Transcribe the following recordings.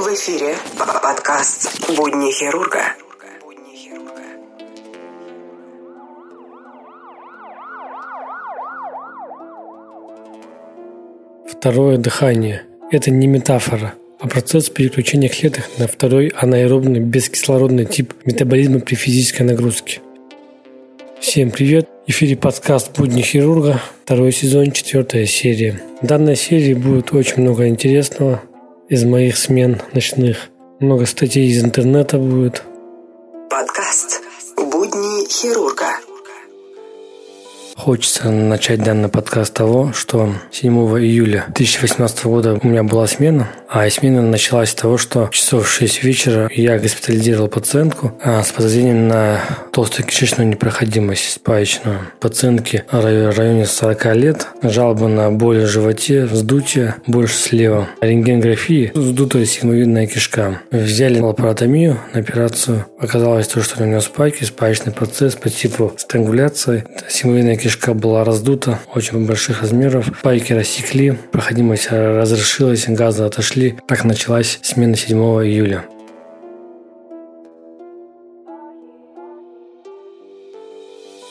В эфире подкаст «Будни хирурга». Второе дыхание – это не метафора, а процесс переключения клеток на второй анаэробный бескислородный тип метаболизма при физической нагрузке. Всем привет! В эфире подкаст «Будни хирурга», второй сезон, четвертая серия. В данной серии будет очень много интересного из моих смен ночных. Много статей из интернета будет. Подкаст «Будни хирурга». Хочется начать данный подкаст с того, что 7 июля 2018 года у меня была смена, а смена началась с того, что часов в 6 вечера я госпитализировал пациентку а, с подозрением на толстую кишечную непроходимость спаечную. Пациентке в районе 40 лет, жалоба на боль в животе, вздутие, больше слева. Рентгенографии, вздутая сигмовидная кишка. Взяли лапаротомию на операцию. Оказалось то, что у нее спайки, спаечный процесс по типу странгуляции. Сигмовидная кишка была раздута, очень больших размеров. Пайки рассекли, проходимость разрешилась, газы отошли. Так началась смена 7 июля.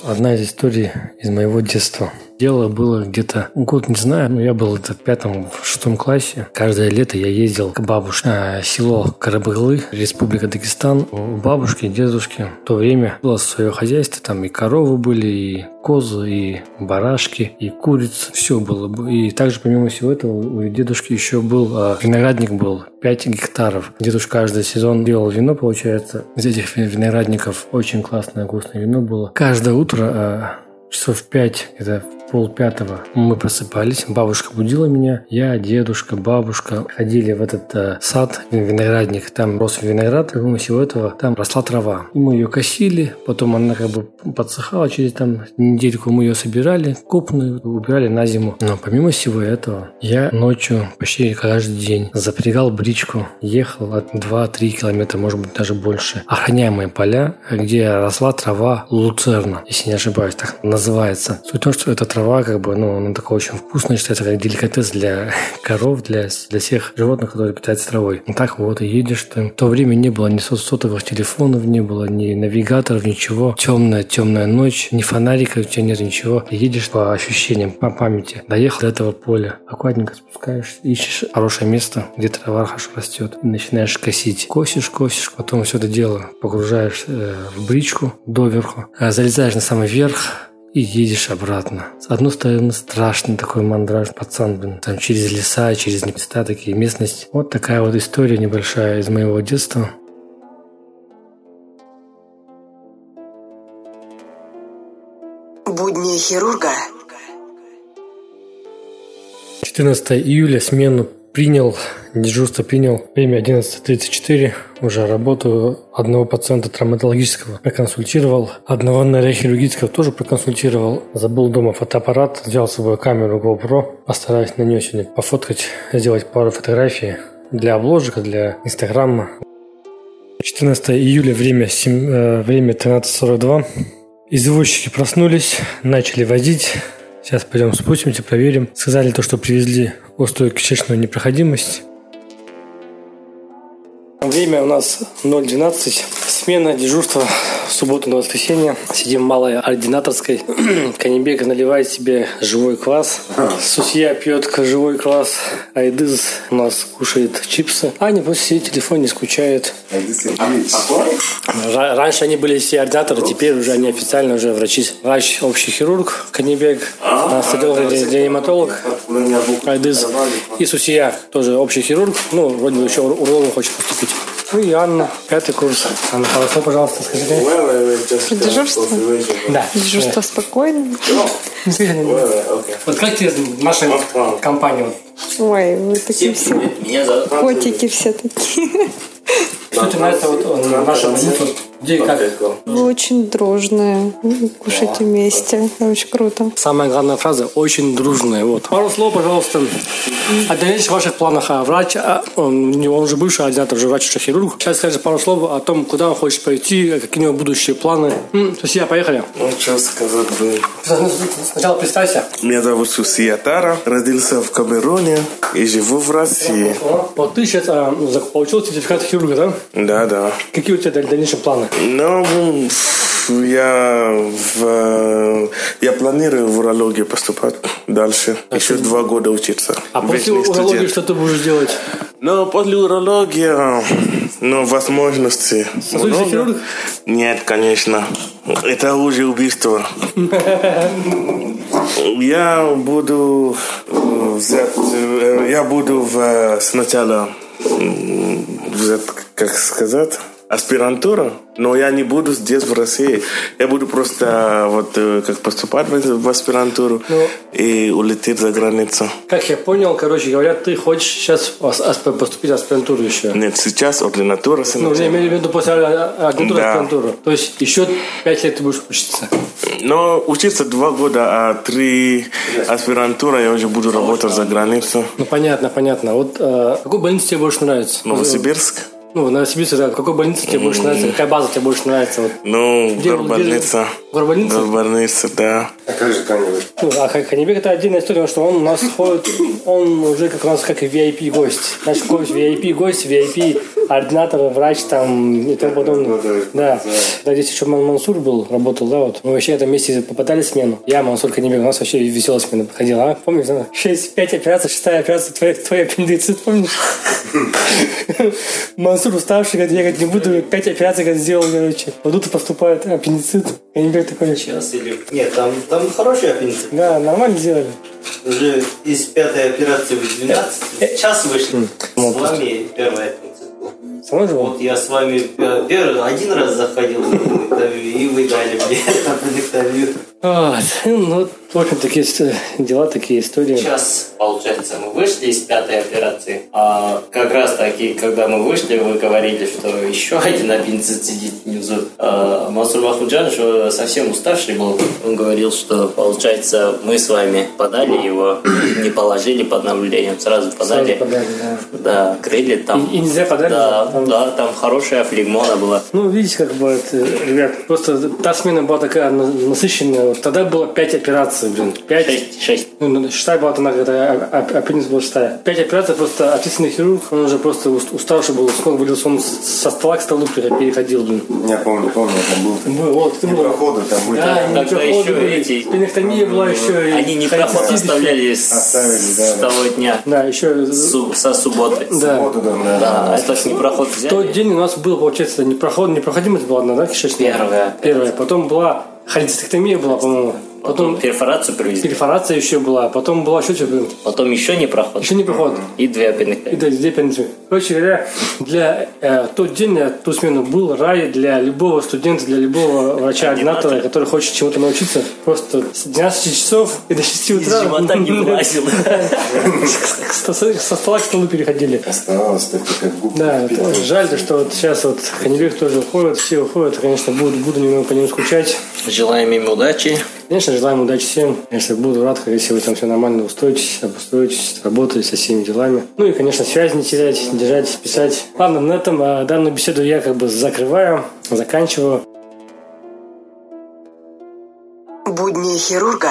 Одна из историй из моего детства. Дело было где-то год, не знаю, но я был в пятом, в шестом классе. Каждое лето я ездил к бабушке. А, село Карабыглы, Республика Дагестан. У бабушки дедушки в то время было свое хозяйство. Там и коровы были, и козы, и барашки, и курицы. Все было. И также, помимо всего этого, у дедушки еще был а, виноградник был 5 гектаров. Дедушка каждый сезон делал вино, получается. Из этих виноградников очень классное, вкусное вино было. Каждое утро а, часов пять, это пол пятого мы просыпались, бабушка будила меня, я, дедушка, бабушка ходили в этот э, сад, виноградник, там рос виноград, и помимо всего этого там росла трава. И мы ее косили, потом она как бы подсыхала, через там недельку мы ее собирали, купную, убирали на зиму. Но помимо всего этого, я ночью почти каждый день запрягал бричку, ехал от 2-3 километра, может быть даже больше, охраняемые поля, где росла трава луцерна, если не ошибаюсь, так называется. Суть в том, что эта трава трава, как бы, ну, она такая очень вкусная, считается как деликатес для коров, для, для всех животных, которые питаются травой. И так вот, и едешь ты. В то время не было ни сотовых телефонов, не было ни навигаторов, ничего. Темная, темная ночь, ни фонарика, у тебя нет ничего. И едешь по ощущениям, по памяти. Доехал до этого поля. Аккуратненько спускаешься, ищешь хорошее место, где трава хорошо растет. Начинаешь косить. Косишь, косишь, потом все это дело погружаешь э, в бричку доверху. Залезаешь на самый верх, и едешь обратно. С одной стороны, страшный такой мандраж, пацан, блин, там через леса, через места, такие местности. Вот такая вот история небольшая из моего детства. Будни хирурга 14 июля смену принял, дежурство принял. Время 11.34. Уже работаю. Одного пациента травматологического проконсультировал. Одного нейрохирургического тоже проконсультировал. Забыл дома фотоаппарат. Взял с собой камеру GoPro. Постараюсь на нее сегодня пофоткать, сделать пару фотографий для обложек, для инстаграма. 14 июля, время, 7, э, время 13.42. Извозчики проснулись, начали возить. Сейчас пойдем спустимся, проверим. Сказали то, что привезли острую кишечную непроходимость. Время у нас 0.12. Смена дежурства в субботу на воскресенье. Сидим в малой ординаторской. Канибек наливает себе живой квас. Сусья пьет живой квас. Айдыз у нас кушает чипсы. Аня просто сидит в телефоне, скучает. Раньше они были все ординаторы, теперь уже они официально уже врачи. Врач, общий хирург Канибек, стоматолог, реаниматолог Айдыз. И Сусия, тоже общий хирург. Ну, вроде бы еще уролог хочет поступить. И Анна, пятый курс. Анна, хорошо, пожалуйста, скажите. Дежурство? Да. Дежурство спокойно. Вот как тебе наша компания? Ой, вы такие все котики все такие. Что тебе нравится вот наша больница? Где как? Вы очень дружные. Кушайте вместе. Очень круто. Самая главная фраза – очень дружная. Вот. Пару слов, пожалуйста, о дальнейших ваших планах. А врач, а, он, он уже бывший ординатор, уже врач, уже хирург. Сейчас скажи пару слов о том, куда он хочет пойти, какие у него будущие планы. Спасибо, поехали. Ну, что сказать бы. Сначала представься. Меня зовут Сусия Тара, родился в Камеруне и живу в России. Вот ты сейчас а, получил сертификат хирурга, да? Да, да. Какие у тебя даль- дальнейшие планы? Ну, я, в, я планирую в урологию поступать дальше. Еще два года учиться. А после урологии студент. что ты будешь делать? Но после урологии, ну, возможности много. хирург? Нет, конечно. Это уже убийство. Я буду э, взять, э, я буду в- сначала взять, как сказать, аспирантура, но я не буду здесь, в России. Я буду просто вот э, как поступать в аспирантуру Ну. и улететь за границу. Как я понял, короче говоря, ты хочешь сейчас ас- ас- поступить в аспирантуру еще. Нет, сейчас ординатура. Ну, я имею в виду после агентуры Да. аспирантуру. То есть еще пять лет ты будешь учиться. Но учиться два года, а три аспирантура я уже буду работать за границу. Ну, понятно, понятно. Вот э, какой больнице тебе больше нравится? Новосибирск. Ну, в Новосибирске, да. Какой больнице тебе больше нравится? Какая база тебе больше нравится? Вот. Ну, Где- горбольница. где- Горбольница? Горбольница, да. А как же Каневич? Ну, а Ханибек это отдельная история, потому что он у нас ходит, он уже как у нас как VIP гость. Наш гость, VIP гость, VIP ординатор, врач там и тому подобное. Да. Да, здесь еще Ман- Мансур был, работал, да, вот. Мы вообще это вместе попадали в смену. Я, Мансур Ханибек, у нас вообще веселая смена проходила, а? Помнишь, да? Шесть, пять операций, шестая операция, твой, твой аппендицит, помнишь? Мансур уставший, говорит, я говорит, не буду, пять операций говорит, сделал, короче. Вот тут поступает аппендицит. Ханибек такой, Сейчас или... Нет, там, там хороший аппендицит. да, нормально сделали. Уже из пятой операции в 12 час вышли. С вами первый аппендицит был? Вот я с вами пе- первый, один раз заходил в аппенdiктомию, и вы дали мне аппенdiктомию. Вот. Ну, вот, в общем, такие дела, такие истории. Сейчас, получается, мы вышли из пятой операции. А как раз таки, когда мы вышли, вы говорили, что еще один аппендицит сидит внизу. А Махмуджанович э, совсем уставший был. Он говорил, что, получается, мы с вами подали его, не положили под наблюдением, сразу подали. Сразу подали, да. Да, крылья там. И- и нельзя подали? Да, Там- да, там хорошая флегмона была. Ну, видите, как бы, это, ребят, просто та смена была такая на- насыщенная. Вот тогда было 5 операций, блин. 5. Шесть, шесть. Ну, ну, шестая была, она когда аппендикс был шестая. Пять операций, просто ответственный хирург, он уже просто ус- уставший был, с ног вылился, он с- со стола к столу пере- переходил, блин. Я помню, помню, там был. Был, вот, ты был. проходы там были. Да, и Тогда еще были, эти- пенектомия была еще. Они не проход оставляли с, Оставили, да, с да. того дня. Да, еще Су- со субботы. Да. Вот туда, да. Да, это ж не проход взяли. В тот день у нас был, получается, непроход, непроходимость была одна, да, кишечная? Первая. Первая. Потом была холецистектомия была, по-моему. Потом Потом перфорацию привезли. перфорация еще была. Потом была еще что-то. Потом еще не проход. Еще не проход. И две И аппендиктомии. да, здесь пенсию. Короче говоря, для э, тот день, э, ту смену был рай для любого студента, для любого врача-ординатора, который хочет чему-то научиться. Просто с 12 часов и до 6 утра. Из живота не вылазил. Со стола к столу переходили. Оставалось так, как губка. Да, жаль, то, что вот сейчас вот Ханибек тоже уходит, все уходят. Конечно, буду, буду немного по нему скучать. Желаем им удачи. Конечно, желаем удачи всем. Конечно, буду рад, если вы там все нормально устроитесь, обустроитесь, работаете со всеми делами. Ну и, конечно, связь не терять, держать, писать. Ладно, на этом а, данную беседу я как бы закрываю, заканчиваю. Будни хирурга.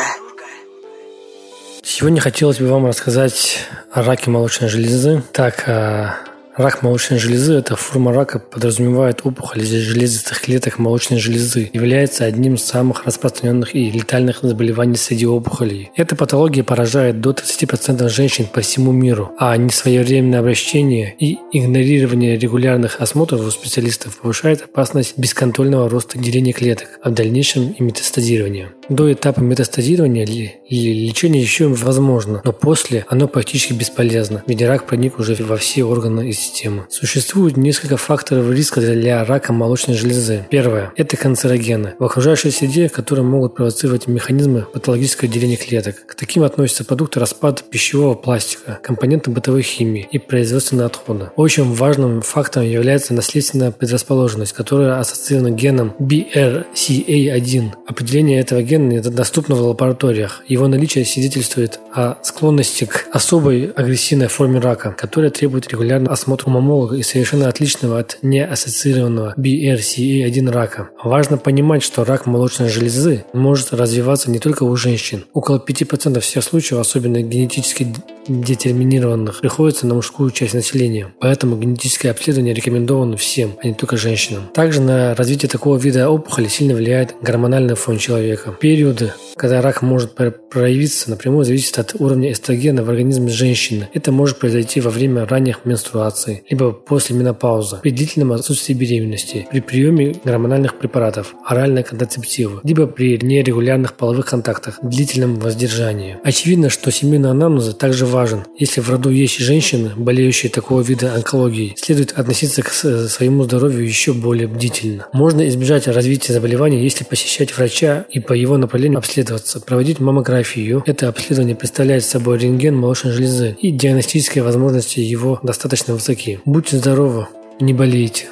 Сегодня хотелось бы вам рассказать о раке молочной железы. Так, а, рак молочной железы – это форма рака, подразумевает опухоль железистых клеток молочной железы, является одним из самых распространенных и летальных заболеваний среди опухолей. Эта патология поражает до 30% женщин по всему миру, а несвоевременное обращение и игнорирование регулярных осмотров у специалистов повышает опасность бесконтрольного роста деления клеток, а в дальнейшем и метастазирования. До этапа метастазирования ли- лечение еще возможно, но после оно практически бесполезно, ведь рак проник уже во все органы и системы. Существует несколько факторов риска для рака молочной железы. Первое – это канцерогены в окружающей среде, которые могут провоцировать механизмы патологического деления клеток. К таким относятся продукты распада пищевого пластика, компоненты бытовой химии и производственные отходы. Очень важным фактором является наследственная предрасположенность, которая ассоциирована геном BRCA1. Определение этого гена доступно в лабораториях. Его наличие свидетельствует о склонности к особой агрессивной форме рака, которая требует регулярного осмотра мамолога и совершенно отличного от неассоциированного BRCA1 рака. Важно понимать, что рак молочной железы может развиваться не только у женщин. Около 5% всех случаев, особенно генетически детерминированных, приходится на мужскую часть населения. Поэтому генетическое обследование рекомендовано всем, а не только женщинам. Также на развитие такого вида опухоли сильно влияет гормональный фон человека. Периоды, когда рак может проявиться, напрямую зависят от уровня эстрогена в организме женщины. Это может произойти во время ранних менструаций, либо после менопаузы, при длительном отсутствии беременности, при приеме гормональных препаратов, оральной контрацептивы, либо при нерегулярных половых контактах, длительном воздержании. Очевидно, что семейный анамнез также важен. Если в роду есть женщины, болеющие такого вида онкологией, следует относиться к своему здоровью еще более бдительно. Можно избежать развития заболевания, если посещать врача и по его направлению обследоваться, проводить маммографию. Это обследование представляет собой рентген молочной железы и диагностические возможности его достаточно высоки. Будьте здоровы, не болейте.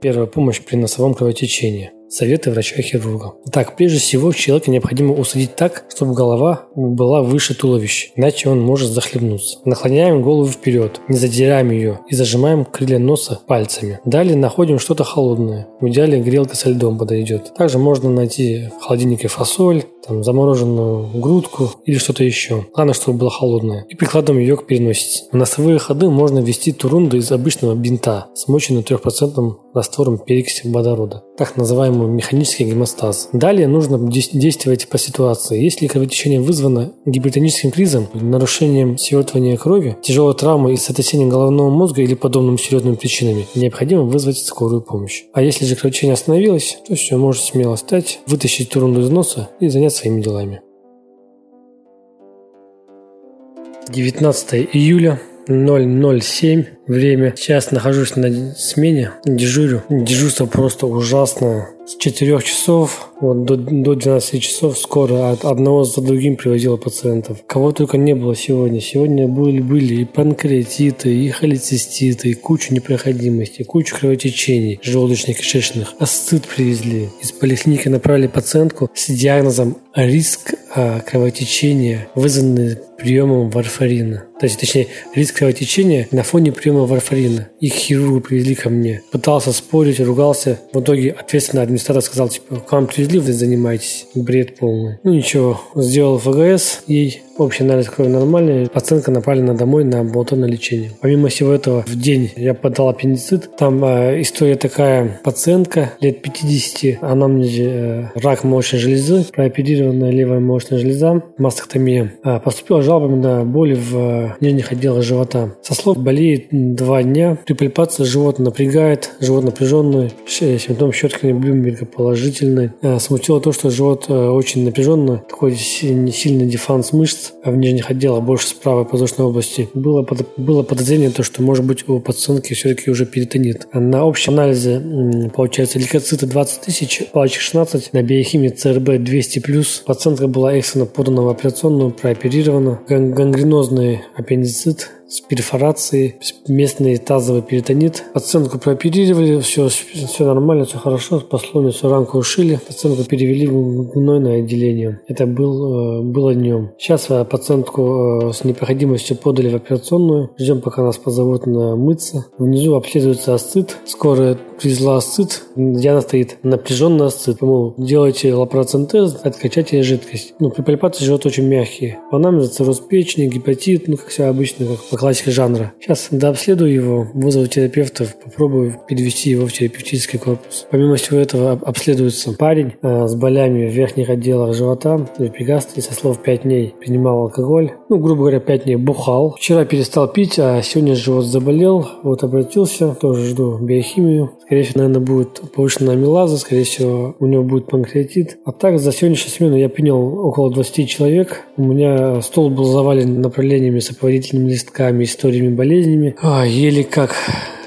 Первая помощь при носовом кровотечении. Советы врача-хирурга. Так, прежде всего, человека необходимо усадить так, чтобы голова была выше туловища, иначе он может захлебнуться. Наклоняем голову вперед, не задираем ее и зажимаем крылья носа пальцами. Далее находим что-то холодное. В идеале грелка со льдом подойдет. Также можно найти в холодильнике фасоль, там, замороженную грудку или что-то еще. Главное, чтобы было холодное. И прикладываем ее к переносице. В носовые ходы можно ввести турунду из обычного бинта, смоченную 3% раствором перекиси водорода. Так называемый механический гемостаз. Далее нужно действовать по ситуации. Если кровотечение вызвано гипертоническим кризом, нарушением свертывания крови, тяжелой травмой и сотрясением головного мозга или подобными серьезными причинами, необходимо вызвать скорую помощь. А если же кровотечение остановилось, то все, можно смело встать, вытащить турунду из носа и заняться своими делами. 19 июля 007 время. Сейчас нахожусь на смене, дежурю. Дежурство просто ужасное. С 4 часов вот, до, до 12 часов скоро от одного за другим привозила пациентов. Кого только не было сегодня. Сегодня были, были и панкреатиты, и холециститы, и куча непроходимости, куча кровотечений желудочно-кишечных. Астыд привезли. Из поликлиники направили пациентку с диагнозом риск а, кровотечения, вызванный приемом варфарина. То есть, точнее, риск кровотечения на фоне приема варфарина. Их хирургу привезли ко мне. Пытался спорить, ругался. В итоге ответственный администратор сказал, типа, к вам привезли, вы занимаетесь. Бред полный. Ну ничего, сделал ФГС ей Общий анализ крови нормальный. Пациентка направлена домой на амбулаторное лечение. Помимо всего этого, в день я подал аппендицит. Там э, история такая. Пациентка лет 50, анамнезе э, рак молочной железы, прооперированная левая молочная железа, мастектомия. Э, поступила жалоба на боли в э, нижних отделах живота. Со слов болеет два дня. При пальпации живот напрягает, живот напряженный. Симптом щеткания Блюмберга положительный. Э, смутило то, что живот э, очень напряженный. Такой сильный дефанс мышц в нижних отделах, больше с правой подвздошной области, было, под, было подозрение, то, что может быть у пациентки все-таки уже перитонит. На общем анализе получается лейкоциты 20 тысяч, палочек 16, на биохимии ЦРБ 200 плюс. Пациентка была экстренно подана в операционную, прооперирована. Гангренозный аппендицит с перфорацией, местный тазовый перитонит. Пациентку прооперировали, все, все нормально, все хорошо, пословницу ранку ушили, пациентку перевели в гнойное отделение. Это был, э, было днем. Сейчас э, пациентку э, с непроходимостью подали в операционную. Ждем, пока нас позовут на мыться. Внизу обследуется астыд. Скорая привезла астыд. Диана стоит напряженный астыд. Мол, делайте лапароцентез, откачайте жидкость. Ну, при пальпации живот очень мягкий. По нам цирроз печени, гепатит, ну, как все обычно, как по классике жанра. Сейчас дообследую его, вызову терапевтов, попробую перевести его в терапевтический корпус. Помимо всего этого обследуется парень э, с болями в верхних отделах живота, эпигастрии, со слов 5 дней принимал алкоголь. Ну, грубо говоря, 5 дней бухал. Вчера перестал пить, а сегодня живот заболел. Вот обратился, тоже жду биохимию. Скорее всего, наверное, будет повышенная амилаза, скорее всего, у него будет панкреатит. А так, за сегодняшнюю смену я принял около 20 человек. У меня стол был завален направлениями, сопроводительными листками, историями, болезнями. А, еле как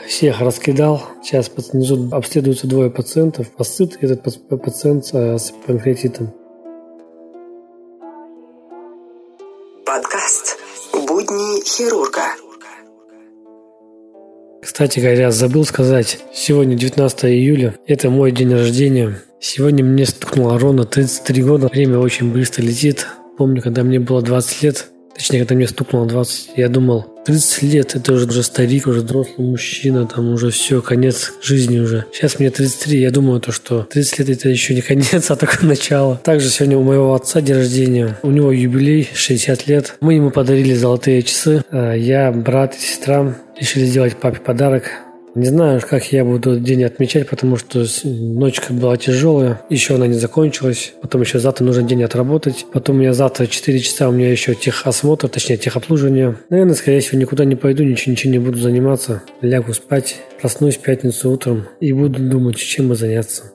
всех раскидал. Сейчас внизу обследуются двое пациентов. Посыт этот пациент э, с панкреатитом. Хирурга». Кстати говоря, забыл сказать, сегодня 19 июля, это мой день рождения. Сегодня мне стукнуло ровно 33 года. Время очень быстро летит. Помню, когда мне было 20 лет, точнее, когда мне стукнуло 20, я думал, 30 лет, это уже, уже старик, уже взрослый мужчина, там уже все, конец жизни уже. Сейчас мне 33, я думаю, то, что 30 лет это еще не конец, а только начало. Также сегодня у моего отца день рождения, у него юбилей, 60 лет. Мы ему подарили золотые часы. А я, брат и сестра решили сделать папе подарок. Не знаю, как я буду день отмечать, потому что ночка была тяжелая, еще она не закончилась. Потом еще завтра нужен день отработать. Потом у меня завтра 4 часа, у меня еще техосмотр, точнее техобслуживание. Наверное, скорее всего, никуда не пойду, ничего, ничего не буду заниматься. Лягу спать, проснусь в пятницу утром и буду думать, чем бы заняться.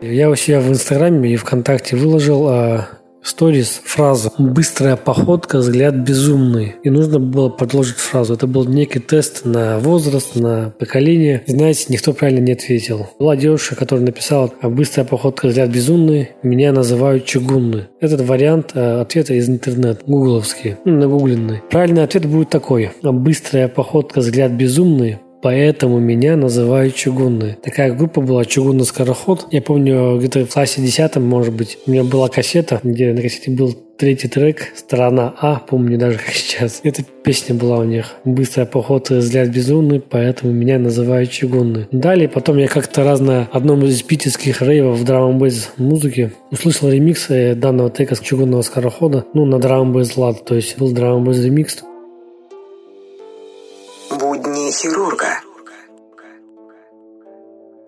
Я у себя в Инстаграме и ВКонтакте выложил а, сторис фразу «быстрая походка, взгляд безумный». И нужно было продолжить фразу. Это был некий тест на возраст, на поколение. Знаете, никто правильно не ответил. Была девушка, которая написала «быстрая походка, взгляд безумный, меня называют чугунный». Этот вариант э, ответа из интернета, гугловский, ну, нагугленный. Правильный ответ будет такой. «Быстрая походка, взгляд безумный, Поэтому меня называют чугунной. Такая группа была «Чугунный скороход». Я помню, где-то в классе 10 может быть, у меня была кассета, где на кассете был третий трек, сторона А, помню даже как сейчас. Эта песня была у них. Быстрая поход взгляд безумный, поэтому меня называют чугунный. Далее потом я как-то раз на одном из питерских рейвов в драм музыки услышал ремикс э, данного трека с чугунного скорохода, ну, на драм лад, то есть был драм ремикс, Будни хирурга.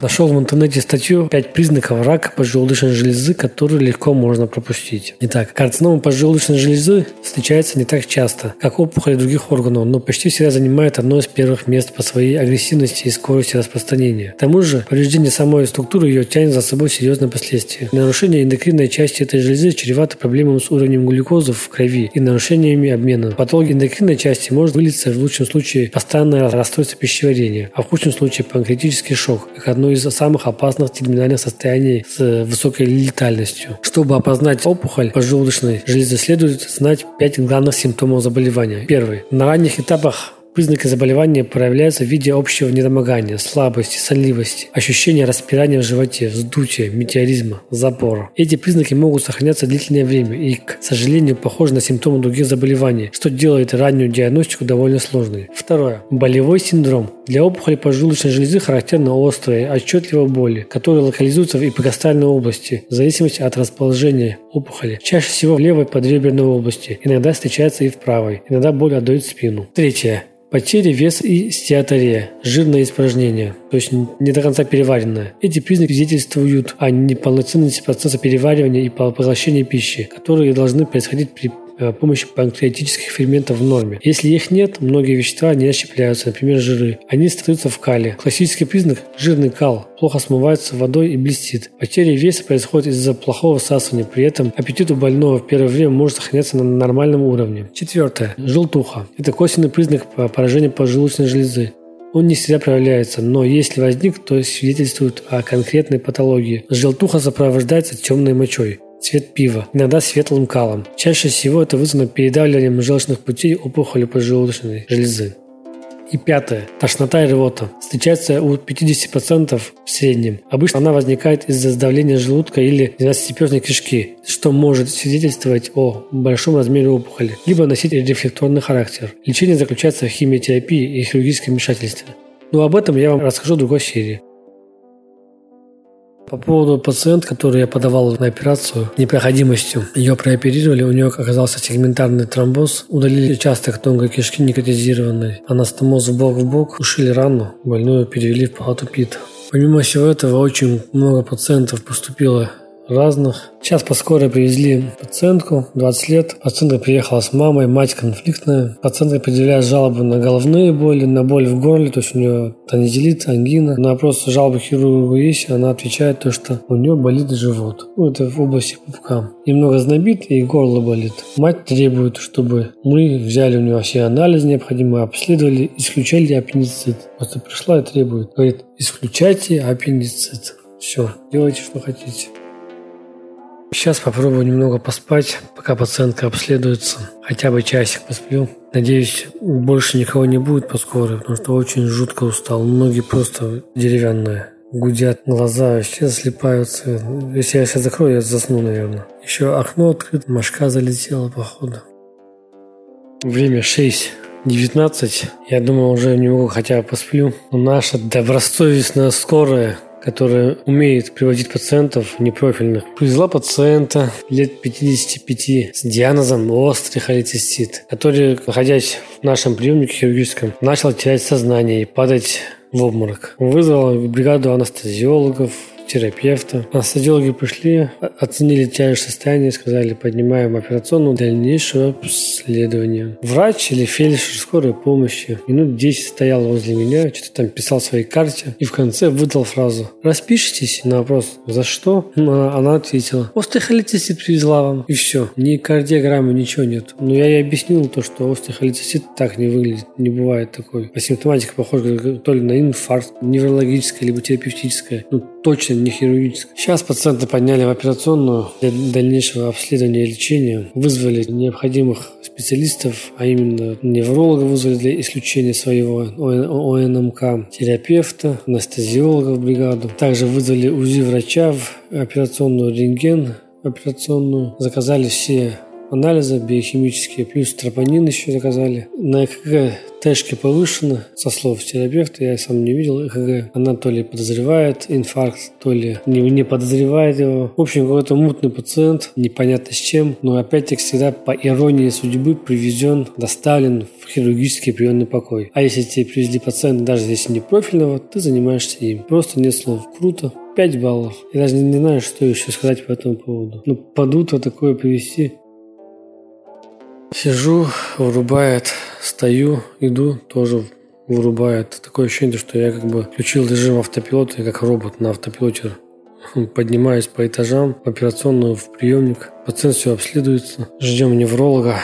Нашел в интернете статью «5 признаков рака поджелудочной железы, которые легко можно пропустить». Итак, карцинома поджелудочной железы встречается не так часто, как опухоли других органов, но почти всегда занимает одно из первых мест по своей агрессивности и скорости распространения. К тому же, повреждение самой структуры ее тянет за собой серьезные последствия. Нарушение эндокринной части этой железы чревато проблемами с уровнем глюкозы в крови и нарушениями обмена. Патология эндокринной части может вылиться в лучшем случае постоянное расстройство пищеварения, а в худшем случае панкреатический шок, как одно из самых опасных терминальных состояний с высокой летальностью. Чтобы опознать опухоль поджелудочной железы, следует знать пять главных симптомов заболевания. Первый. На ранних этапах Признаки заболевания проявляются в виде общего недомогания, слабости, сонливости, ощущения распирания в животе, вздутия, метеоризма, запора. Эти признаки могут сохраняться длительное время и, к сожалению, похожи на симптомы других заболеваний, что делает раннюю диагностику довольно сложной. Второе. Болевой синдром. Для опухоли поджелудочной железы характерны острые, отчетливые боли, которые локализуются в эпигастальной области, в зависимости от расположения опухоли. Чаще всего в левой подреберной области, иногда встречается и в правой, иногда боль отдает спину. Третье. Потеря веса и стеатория, жирное испражнение, то есть не до конца переваренное. Эти признаки свидетельствуют о неполноценности процесса переваривания и поглощения пищи, которые должны происходить при помощью панкреатических ферментов в норме. Если их нет, многие вещества не расщепляются, например, жиры. Они остаются в кале. Классический признак – жирный кал. Плохо смывается водой и блестит. Потеря веса происходит из-за плохого всасывания. При этом аппетит у больного в первое время может сохраняться на нормальном уровне. Четвертое. Желтуха. Это косвенный признак поражения поджелудочной железы. Он не всегда проявляется, но если возник, то свидетельствует о конкретной патологии. Желтуха сопровождается темной мочой цвет пива, иногда светлым калом. Чаще всего это вызвано передавливанием желчных путей опухоли поджелудочной железы. И пятое. Тошнота и рвота. Встречается у 50% в среднем. Обычно она возникает из-за сдавления желудка или 12-перстной кишки, что может свидетельствовать о большом размере опухоли, либо носить рефлекторный характер. Лечение заключается в химиотерапии и хирургическом вмешательстве. Но об этом я вам расскажу в другой серии. По поводу пациента, который я подавал на операцию непроходимостью, ее прооперировали, у нее оказался сегментарный тромбоз, удалили участок тонкой кишки некотизированной, анастомоз в бок в бок, ушили рану, больную перевели в палату ПИТ. Помимо всего этого, очень много пациентов поступило разных. Сейчас по скорой привезли пациентку, 20 лет. Пациентка приехала с мамой, мать конфликтная. Пациентка предъявляет жалобы на головные боли, на боль в горле, то есть у нее тонзиллит, ангина. На вопрос жалобы хирургу есть, она отвечает то, что у нее болит живот. Ну, это в области пупка. Немного знобит и горло болит. Мать требует, чтобы мы взяли у нее все анализы необходимые, обследовали, исключали аппендицит. Просто пришла и требует. Говорит, исключайте аппендицит. Все, делайте, что хотите. Сейчас попробую немного поспать, пока пациентка обследуется. Хотя бы часик посплю. Надеюсь, больше никого не будет по скорой, потому что очень жутко устал. Ноги просто деревянные. Гудят глаза, вообще слепаются. Если я сейчас закрою, я засну, наверное. Еще окно открыто, мошка залетела, походу. Время 6. 19. Я думаю, уже немного хотя бы посплю. Но наша добросовестная скорая которая умеет приводить пациентов непрофильных. Привезла пациента лет 55 с диагнозом острый холецистит, который, находясь в нашем приемнике хирургическом, начал терять сознание и падать в обморок. Вызвала бригаду анестезиологов, терапевта. Анестезиологи пришли, оценили тяжесть состояния, сказали, поднимаем операционную дальнейшее обследование. Врач или фельдшер скорой помощи минут 10 стоял возле меня, что-то там писал в своей карте и в конце выдал фразу «Распишитесь?» на вопрос «За что?» Она ответила «Остеохолицистит привезла вам». И все. Ни кардиограммы, ничего нет. Но я ей объяснил то, что остеохолицистит так не выглядит, не бывает такой. По симптоматике похоже то ли на инфаркт, неврологическое, либо терапевтическое. Ну, точно не хирургическое. Сейчас пациента подняли в операционную для дальнейшего обследования и лечения. Вызвали необходимых специалистов, а именно невролога вызвали для исключения своего ОНМК, терапевта, анестезиолога в бригаду. Также вызвали УЗИ врача в операционную рентген операционную. Заказали все анализы биохимические, плюс тропонин еще заказали. На ЭКГ Тэшки повышена, со слов терапевта, я сам не видел ЭКГ. Она то ли подозревает инфаркт, то ли не, не подозревает его. В общем, какой-то мутный пациент, непонятно с чем, но опять-таки всегда по иронии судьбы привезен, доставлен в хирургический приемный покой. А если тебе привезли пациента, даже если не профильного, ты занимаешься им. Просто нет слов. Круто. 5 баллов. Я даже не, не знаю, что еще сказать по этому поводу. Ну, под утро такое привести Сижу, вырубает, стою, иду, тоже вырубает. Такое ощущение, что я как бы включил режим автопилота, и как робот на автопилоте поднимаюсь по этажам, в операционную, в приемник. Пациент все обследуется. Ждем невролога.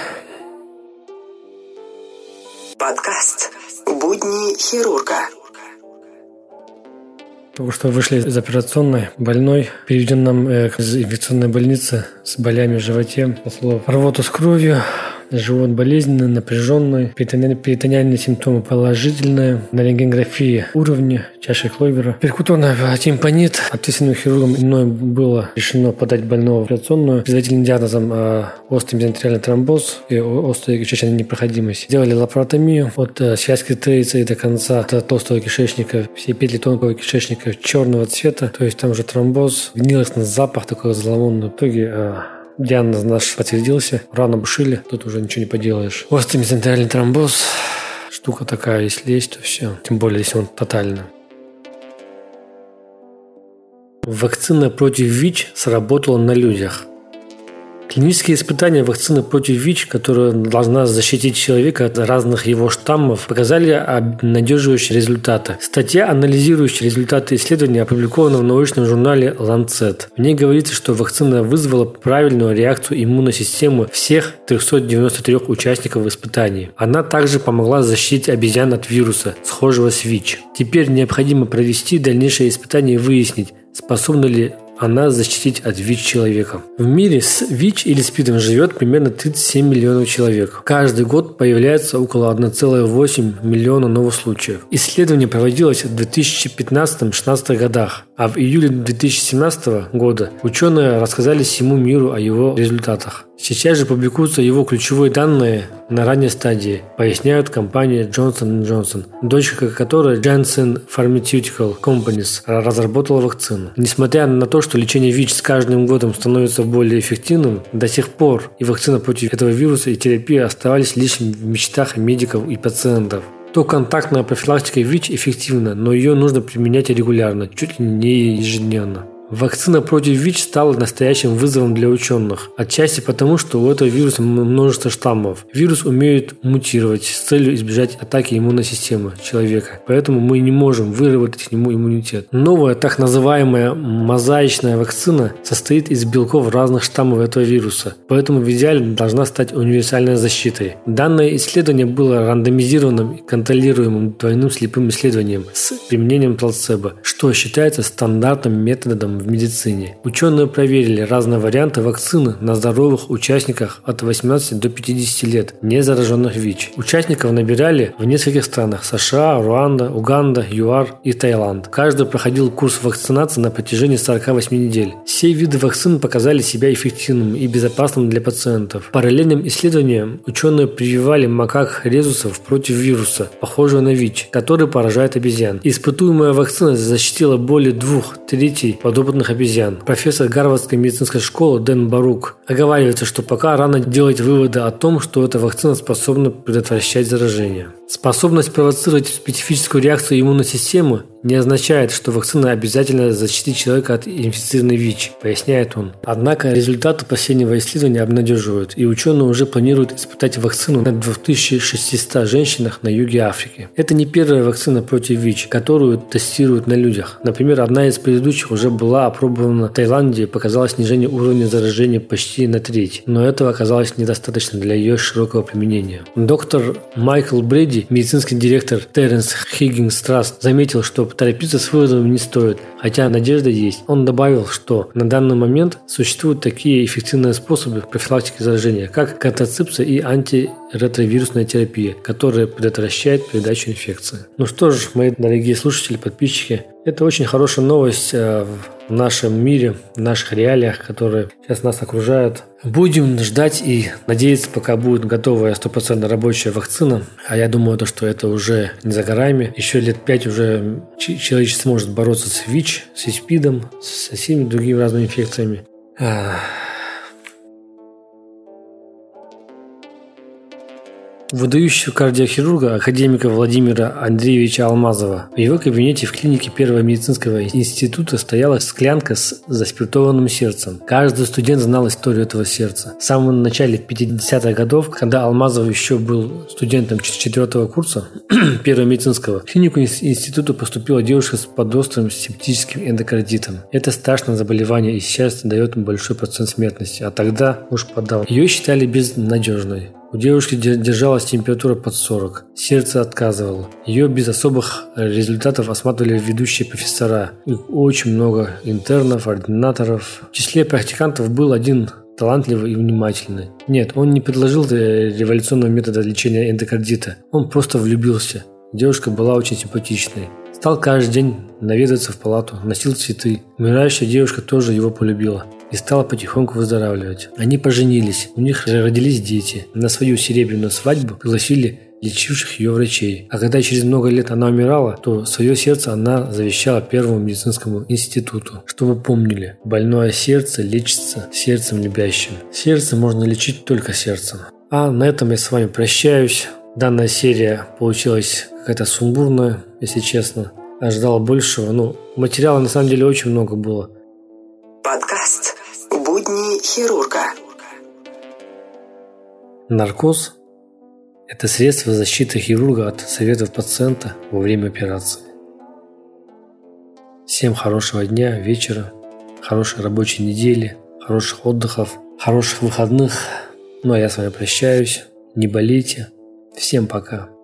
Подкаст «Будни хирурга». Только что вышли из операционной. Больной переведен нам э, из инфекционной больницы с болями в животе. По слову, рвоту с кровью, живот болезненный, напряженный, перитониальные симптомы положительные, на рентгенографии уровни чаши Клойвера. Перкутонный тимпанит. Ответственным хирургом мной было решено подать больного в операционную. Предварительным диагнозом э, острый мезентериальный тромбоз и острая кишечная непроходимость. Сделали лапаротомию от э, связки троицы до конца до толстого кишечника. Все петли тонкого кишечника черного цвета. То есть там же тромбоз, гнилостный запах такой зловонный. В итоге э, Диагноз наш подтвердился. Рано бушили, тут уже ничего не поделаешь. Острый мезентериальный тромбоз. Штука такая, если есть, то все. Тем более, если он тотальный. Вакцина против ВИЧ сработала на людях – Клинические испытания вакцины против ВИЧ, которая должна защитить человека от разных его штаммов, показали обнадеживающие результаты. Статья, анализирующая результаты исследования, опубликована в научном журнале Lancet. В ней говорится, что вакцина вызвала правильную реакцию иммунной системы всех 393 участников испытаний. Она также помогла защитить обезьян от вируса, схожего с ВИЧ. Теперь необходимо провести дальнейшие испытания и выяснить, способны ли она защитить от ВИЧ человека. В мире с ВИЧ или СПИДом живет примерно 37 миллионов человек. Каждый год появляется около 1,8 миллиона новых случаев. Исследование проводилось в 2015-2016 годах, а в июле 2017 года ученые рассказали всему миру о его результатах. Сейчас же публикуются его ключевые данные на ранней стадии, поясняют компания Johnson Johnson, дочка которой Janssen Pharmaceutical Companies разработала вакцину. Несмотря на то, что лечение ВИЧ с каждым годом становится более эффективным, до сих пор и вакцина против этого вируса и терапия оставались лишь в мечтах медиков и пациентов то контактная профилактика ВИЧ эффективна, но ее нужно применять регулярно, чуть ли не ежедневно. Вакцина против ВИЧ стала настоящим вызовом для ученых. Отчасти потому, что у этого вируса множество штаммов. Вирус умеет мутировать с целью избежать атаки иммунной системы человека. Поэтому мы не можем выработать к нему иммунитет. Новая так называемая мозаичная вакцина состоит из белков разных штаммов этого вируса. Поэтому в идеале должна стать универсальной защитой. Данное исследование было рандомизированным и контролируемым двойным слепым исследованием с применением плацебо, что считается стандартным методом в медицине. Ученые проверили разные варианты вакцины на здоровых участниках от 18 до 50 лет, не зараженных ВИЧ. Участников набирали в нескольких странах – США, Руанда, Уганда, ЮАР и Таиланд. Каждый проходил курс вакцинации на протяжении 48 недель. Все виды вакцин показали себя эффективным и безопасным для пациентов. Параллельным исследованиям ученые прививали макак резусов против вируса, похожего на ВИЧ, который поражает обезьян. Испытуемая вакцина защитила более двух третей подобных подопытных обезьян. Профессор Гарвардской медицинской школы Дэн Барук оговаривается, что пока рано делать выводы о том, что эта вакцина способна предотвращать заражение. Способность провоцировать специфическую реакцию иммунной системы не означает, что вакцина обязательно защитит человека от инфицированной ВИЧ, поясняет он. Однако результаты последнего исследования обнадеживают, и ученые уже планируют испытать вакцину на 2600 женщинах на юге Африки. Это не первая вакцина против ВИЧ, которую тестируют на людях. Например, одна из предыдущих уже была опробована в Таиланде показала снижение уровня заражения почти на треть, но этого оказалось недостаточно для ее широкого применения. Доктор Майкл Брэди, медицинский директор Теренс Хиггинс Траст, заметил, что торопиться с выводом не стоит, хотя надежда есть. Он добавил, что на данный момент существуют такие эффективные способы профилактики заражения, как контрацепция и антиретровирусная терапия, которая предотвращает передачу инфекции. Ну что ж, мои дорогие слушатели, подписчики, это очень хорошая новость э, в нашем мире, в наших реалиях, которые сейчас нас окружают. Будем ждать и надеяться, пока будет готовая стопроцентно рабочая вакцина. А я думаю, то, что это уже не за горами. Еще лет пять уже человечество сможет бороться с ВИЧ, с СПИДом, со всеми другими разными инфекциями. Выдающего кардиохирурга академика Владимира Андреевича Алмазова. В его кабинете в клинике Первого медицинского института стояла склянка с заспиртованным сердцем. Каждый студент знал историю этого сердца. В самом начале 50-х годов, когда Алмазов еще был студентом четвертого курса Первого медицинского, в клинику института поступила девушка с подрострым септическим эндокардитом. Это страшное заболевание и сейчас дает большой процент смертности, а тогда уж подал. Ее считали безнадежной. У девушки держалась температура под 40. Сердце отказывало. Ее без особых результатов осматривали ведущие профессора. Их очень много интернов, ординаторов. В числе практикантов был один талантливый и внимательный. Нет, он не предложил революционного метода лечения эндокардита. Он просто влюбился. Девушка была очень симпатичной. Стал каждый день наведаться в палату, носил цветы. Умирающая девушка тоже его полюбила и стала потихоньку выздоравливать. Они поженились, у них родились дети. На свою серебряную свадьбу пригласили лечивших ее врачей. А когда через много лет она умирала, то свое сердце она завещала Первому медицинскому институту. Чтобы помнили, больное сердце лечится сердцем любящим. Сердце можно лечить только сердцем. А на этом я с вами прощаюсь. Данная серия получилась какая-то сумбурная, если честно. Ожидал большего. Ну, материала на самом деле очень много было. Подкаст «Будни хирурга». Наркоз – это средство защиты хирурга от советов пациента во время операции. Всем хорошего дня, вечера, хорошей рабочей недели, хороших отдыхов, хороших выходных. Ну а я с вами прощаюсь. Не болейте. Всем пока.